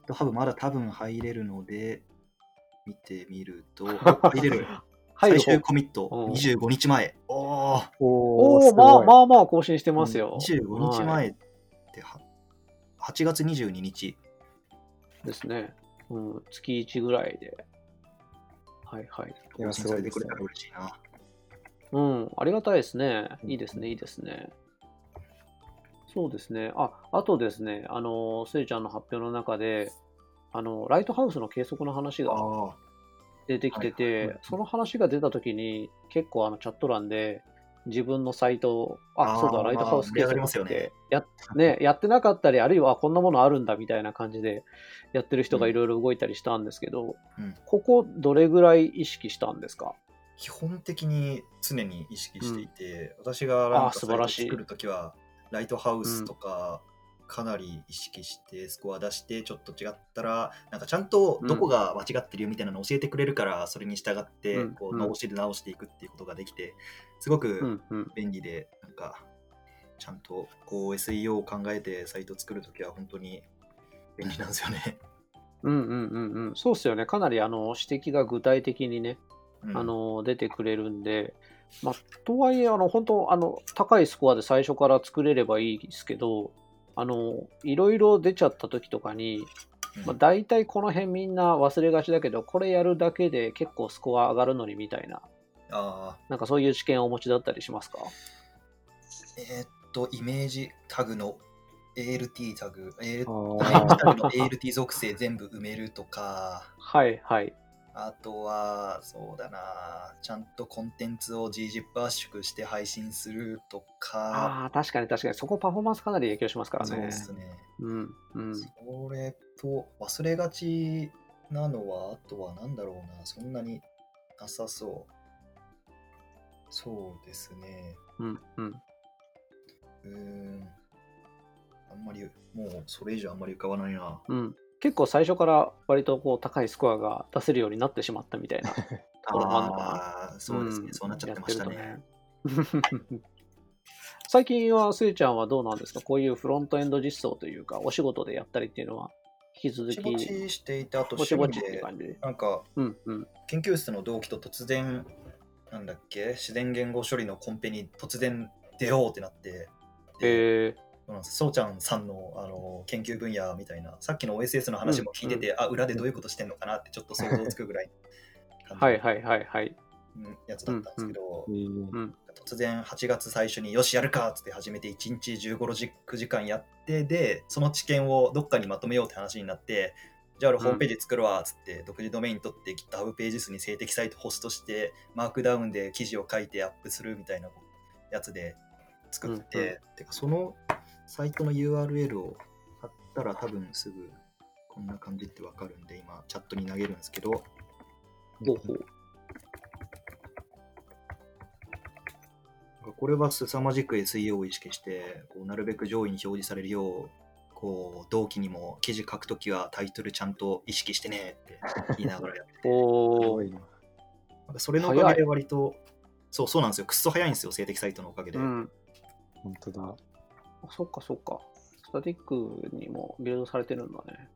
C: GitHub まだ多分入れるので、見てみると、[laughs] 入れる。最終コミット
A: うん
C: 25日前。おー
B: お
A: まあまあまあ更新してますよ。
C: 25日
A: はい
C: 前っては、8月22日。
A: ですね。うん、月1ぐらいで。はいはい。
B: いや
C: 更新されてくれたら嬉しいな。
A: うん、ありがたいですね。
B: うん。
A: いいですね、いいですね。そうですね。あ、あとですね、あの、スイちゃんの発表の中で、あの、ライトハウスの計測の話が
C: ああ、
A: 出てきて
C: はいはいはい、
A: てその話が出たときに、結構あのチャット欄で、自分のサイト、あ、
C: あー
A: そうだ、ライトハウス計測って
C: ね。
A: や、ね、やってなかったり、あるいはあこんなものあるんだみたいな感じでやってる人がいろいろ動いたりしたんですけど、
C: うん。
A: ここどれぐらい意識したんですか？
C: 基本的に常に意識していて、私がなん
A: あ
C: か
A: 素晴らしい
C: サイト作るときは、ライトハウスとか、かなり意識してスコア出してちょっと違ったらなんかちゃんとどこが間違ってるよみたいなのを教えてくれるからそれに従って
A: うん
C: こう
A: うん
C: 直しで直していくっていうことができてすご
A: う
C: く。便利でなんかちゃんとこう SEO を考えてサイト作るときは本当に便利なんですよね。
A: うんうんうんうん。そうっすよね。かなりあの指摘が具体的にね、
C: うん
A: あの出てくれるんで、まあ、とはいえ、あの本当あの、高いスコアで最初から作れればいいですけど、あのいろいろ出ちゃった時とかに、まあ、大体この辺みんな忘れがちだけど、これやるだけで結構スコア上がるのにみたいな、
C: あ
A: なんかそういう知見をお持ちだったりしますか？
C: ーえーっとイメージタグの ALT タグ、ALT タグの
B: ー
C: ALT 属性全部埋めるとか、
A: はいはい。
C: あとは、そうだな、ちゃんとコンテンツを GZIP 圧縮して配信するとか、
A: ああ、確かに確かに、そこパフォーマンスかなり影響しますから
C: そう
A: ね。
C: ですね。
A: うんうん。
C: それと、忘れがちなのは、あとはなんだろうな、そんなになさそう。そうですね。
A: うんうん。
C: うーん。あんまり、もうそれ以上あんまり浮かばないな。
A: うん、結構最初から割とこう高いスコアが出せるようになってしまったみたいなところもあるのかな。
C: そうですね、
A: ん
C: そうなっちゃってましたね。
A: ね [laughs] 最近はスイちゃんはどうなんですか？こういうフロントエンド実装というか、お仕事でやったりっていうのは、引き続
C: ぼちぼ
A: き、
C: ちしていて、あと趣味で。なんか、
A: うんうん。
C: 研究室の同期と突然、なんだっけ、自然言語処理のコンペに突然出ようってなって、で
A: え
C: そうなんですそうちゃんさんのあの研究分野みたいな、さっきの OSS の話も聞いてて、あ、裏でどういうことしてんのかな？ってちょっと想像つくぐらい
A: はいはいはいはい。
C: うんやつだったんですけど、
A: うん
C: 突然8月最初によしやるかっつって始めて1日15、6時間やってでその知見をどっかにまとめようって話になってじゃあ俺ホームページ作るわっつって、独自ドメイン取って GitHub ページ数に静的サイトホストしてマークダウンで記事を書いてアップするみたいなやつで作って、
A: うんう
C: てかそのサイトの URL を貼ったら多分すぐこんな感じってわかるんで今チャットに投げるんですけど
A: ほうほう。
C: これは凄まじく SEO を意識してこうなるべく上位に表示されるようこう同期にも記事書くときはタイトルちゃんと意識してねって言いながらやってて [laughs]
B: す
A: お
C: かそれのおかげで割とそうそうなんですよくっそ早いんですよ静的サイトのおかげで、
A: うん。
B: 本当だ。
A: あそっかそっか。スタティックにもビルドされてるんだね。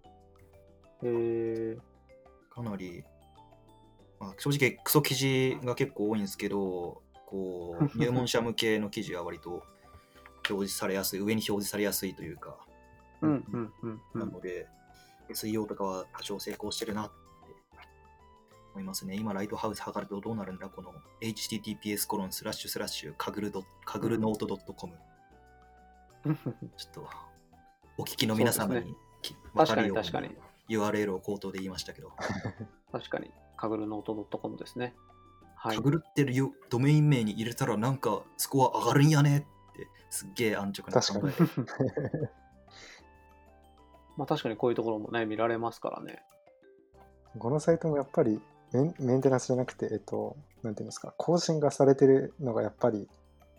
A: えー、
C: かなり、まあ、正直クソ記事が結構多いんですけどこう [laughs] 入門者向けの記事は割と表示されやすい上に表示されやすいというか
A: うんうんうんう。
C: なんので、SEO とかは多少成功してるなって思いますね。今、 Lighthouse 測るとどうなるんだ？この https コロンスラッシュスラッシュかぐるノート .com。ちょっと、お聞きの皆様にき
A: 確か
C: わるよう
A: に確かに。
C: URL を口頭で言いましたけど、[laughs]
A: 確かに。かぐるノート .com ですね。はい
C: か。ぐるってるよドメイン名に入れたらなんかスコア上がるんやねってすっげえ安直な考え
B: 確 [laughs]
A: まあ確かにこういうところもね、見られますからね。
B: このサイトもやっぱりメンメンテナンスじゃなくて、えっと、なんていうんですか、更新がされてるのがやっぱり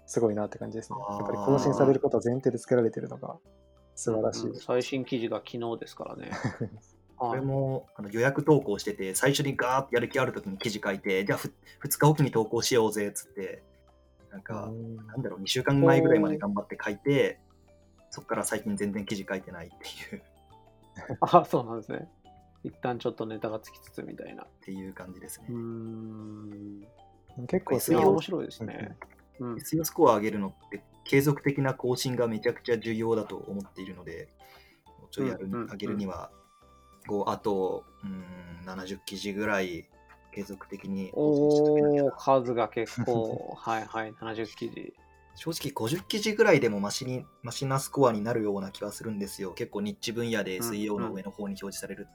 B: すごいなって感じですね。やっぱり更新されることを前提で作られてるのが素晴らしい
A: うん。最新記事が昨日ですからね。
C: こ [laughs]
A: はい
C: れもあの予約投稿してて、最初にガーってやる気あるときに記事書いて、じゃあふ2日おきに投稿しようぜっつって、なんか、
B: うん
C: なんだろう、2週間前ぐらいまで頑張って書いて、そこから最近全然記事書いてないっていう、[laughs]
A: あ、そうなんですね。一旦ちょっとネタがつきつつみたいな。
C: っていう感じですね
A: うー。ん。
B: 結構
A: い
C: 水曜
A: や、面白いですね。うん。
C: SEO スコア上げるのって継続的な更新がめちゃくちゃ重要だと思っているので、もうちょいやる、
A: うんうん
C: 上げるには、こうあと、うん、70記事ぐらい継続的にお
A: おー、数が結構、[laughs] はいはい、70記事。
C: 正直50記事ぐらいでもマシにマシなスコアになるような気はするんですよ。結構ニッチ分野で
A: うん
C: SEO の上の方に表示される、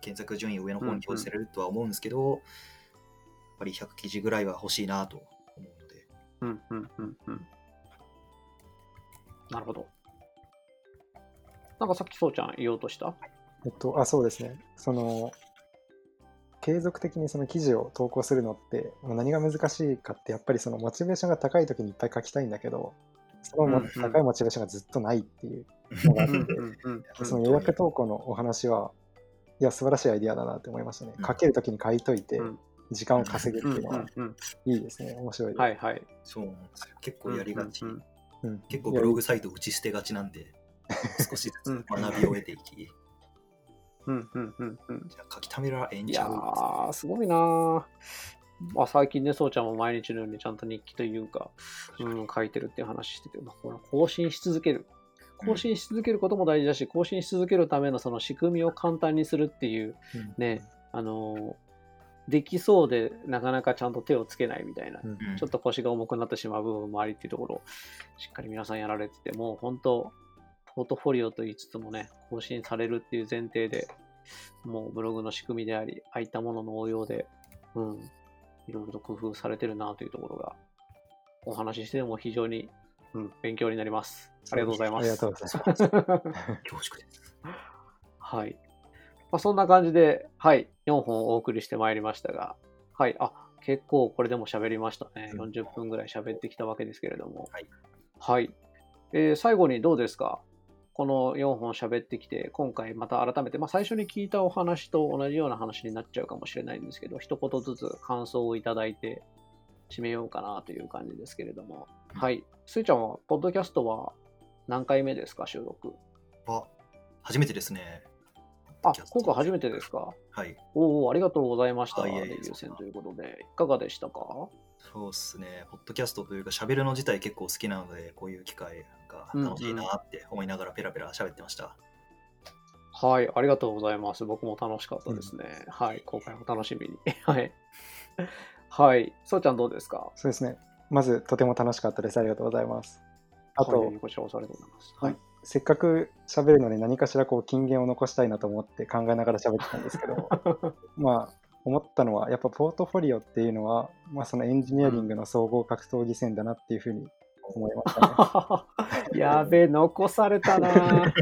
C: 検索順位上の方に表示されるとは思うんですけど、やっぱり100記事ぐらいは欲しいなと思う
A: んうんうんうん。なるほど。なんかさっきそうちゃん言おうとした？
B: えっと、あ、そうですね。その、継続的にその記事を投稿するのって、もう何が難しいかって、やっぱりそのモチベーションが高い時にいっぱい書きたいんだけど、その高いモチベーションがずっとないっていうのがあって、
A: うんうんうん
B: その予約投稿のお話は、いや、素晴らしいアイディアだなって思いましたね
C: う。ん
B: 書ける時に書いといて
A: うん、
B: 時間を稼ぐっ
A: うん
B: ていうのは
A: うん
B: いいですね。面白い。
A: はいはい。
C: そうなんですよ。結構やりがち。
A: うんうん
B: うん
C: 結構ブログサイト打ち捨てがちなんで、少しずつ学びを得ていき、
A: うんうんうんうん。
C: じゃあ書き溜めらええん
A: いや
C: ちゃう
A: ー、すごいなー。まあ、最近ね、そうちゃんも毎日のようにちゃんと日記というか、うん、書いてるっていう話してて、まあ、この更新し続ける。更新し続けることも大事だし、更新し続けるためのその仕組みを簡単にするっていう、
B: うん
A: ね、あのーできそうでなかなかちゃんと手をつけないみたいな、
B: うん
C: うん
A: ちょっと腰が重くなってしまう部分もありっていうところをしっかり皆さんやられてて、もう本当、ポートフォリオと言いつつもね、更新されるっていう前提で、もうブログの仕組みであり、ああいったものの応用で、うん、いろいろと工夫されてるなというところが、お話ししても非常に、うん、勉強になります。ありがとうございます。
B: ありがとうございます。
C: 恐縮です。
A: はい。まあ、そんな感じで、はい、4本お送りしてまいりましたが、はい、あ、結構これでも喋りましたね。
C: うん
A: 40分ぐらい喋ってきたわけですけれども。
C: はい。
A: はい。えー最後にどうですか？この4本喋ってきて、今回また改めて、まあ、最初に聞いたお話と同じような話になっちゃうかもしれないんですけど、一言ずつ感想をいただいて締めようかなという感じですけれども。はい。すいちゃんは、ポッドキャストは何回目ですか、収録？
C: あ、初めてですね。
A: あ、今回初めてですか？
C: はい。
A: おお、ありがとうございました。
C: あいえいえ
A: デビュー戦ということで、いかがでしたか？
C: そうっすね。ポッドキャストというか、喋るの自体結構好きなので、こういう機会が楽しいなって思いながらペラペラ喋ってました。
A: はい、ありがとうございます。僕も楽しかったですね。はい、今回も楽しみに。[laughs] はい。はい、そうちゃんどうですか？
B: そうですね。まず、とても楽しかったです。ありがとうございます。あと、
A: はい、こちらこそありがとうございます。はい。
B: せっかく喋るのに何かしらこう金言を残したいなと思って考えながら喋ってたんですけど、[laughs] まあ、思ったのは、やっぱポートフォリオっていうのは、まあ、そのエンジニアリングの総合格闘技戦だなっていうふうに思いましたね。[laughs]
A: やべえ、残されたな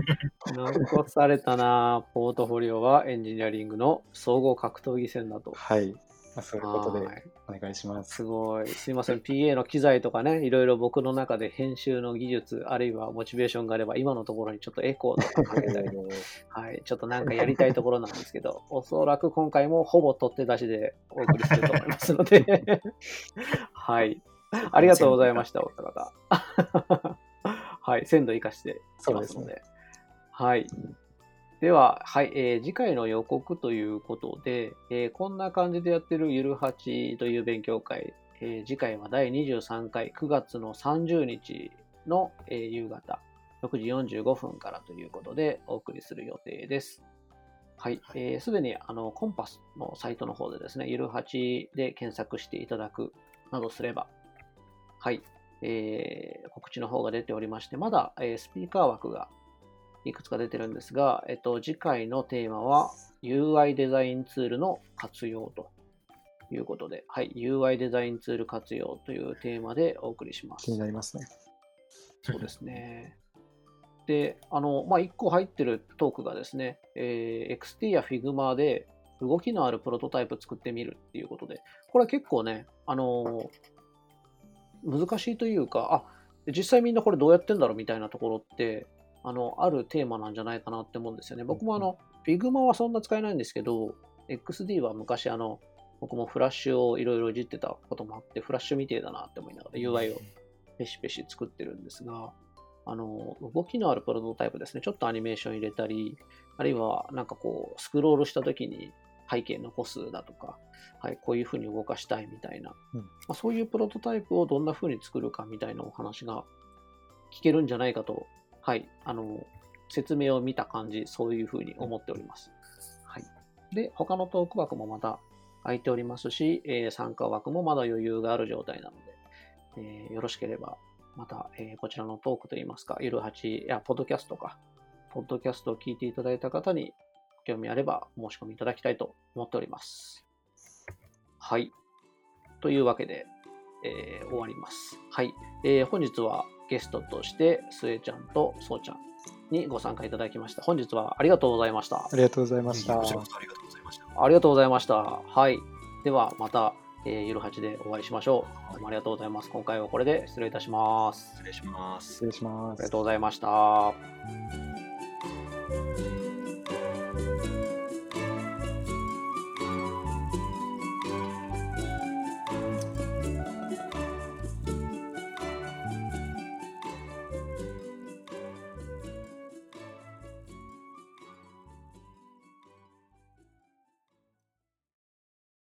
A: 残されたなポートフォリオはエンジニアリングの総合格闘技戦だと。
B: はい。まあ、そういうことで
A: はい
B: お願いします。
A: すごい。すいません。PA の機材とかね、いろいろ僕の中で編集の技術、あるいはモチベーションがあれば、今のところにちょっとエコーとかかけたり、[laughs] はい、ちょっとなんかやりたいところなんですけど、おそらく今回もほぼ取って出しでお送りすると思いますので、[laughs] はい。ありがとうございました、お二方。はい、鮮度生かしていますので。はい。では、はい、えー次回の予告ということで、えーこんな感じでやってるゆるはちという勉強会、えー次回は第23回9月の30日の、えー夕方6時45分からということでお送りする予定です。はい。す、えー既にあのコンパスのサイトの方でですね、ゆるはちで検索していただくなどすれば、はい、えー告知の方が出ておりまして、まだ、えースピーカー枠がいくつか出てるんですが、えっと、次回のテーマは UI デザインツールの活用ということで、はい、UI デザインツール活用というテーマでお送りします
B: 気に。なりますね。
A: そうですね。で、あの、まあ、1個入ってるトークがですね、えー XT や Figma で動きのあるプロトタイプ作ってみるっていうことで、これは結構ね、あの難しいというか、あ、実際みんなこれどうやってんだろうみたいなところって、あの、あるテーマなんじゃないかなって思うんですよね。僕もあの、Figma はそんな使えないんですけど、XD は昔あの、僕もフラッシュをいろいろいじってたこともあって、フラッシュみてえだなって思いながら UI をペシペシ作ってるんですが、あの、動きのあるプロトタイプですね。ちょっとアニメーション入れたり、あるいはなんかこう、スクロールした時に背景残すだとか、はい、こういう風に動かしたいみたいな、
B: うん
A: まあ、そういうプロトタイプをどんな風に作るかみたいなお話が聞けるんじゃないかと、はい、あの、説明を見た感じ、そういう風に思っております。はい。で、他のトーク枠もまた空いておりますし、えー参加枠もまだ余裕がある状態なので、えーよろしければ、また、えーこちらのトークといいますか、ゆるはち、いや、ポッドキャストか、ポッドキャストを聞いていただいた方に、興味あれば申し込みいただきたいと思っております。はい。というわけで、えー終わります。はい。えー本日はゲストとして、スエちゃんとそうちゃんにご参加いただきました。本日はありがとうございました
B: あ。りがとうございました。
C: ありがとうございました。
A: ありがとうございました。はい。では、また、えーゆるはちでお会いしましょう。どうもありがとうございます。今回はこれで失礼いたします。
C: 失礼します
B: 失。礼します
A: ありが。とうございました。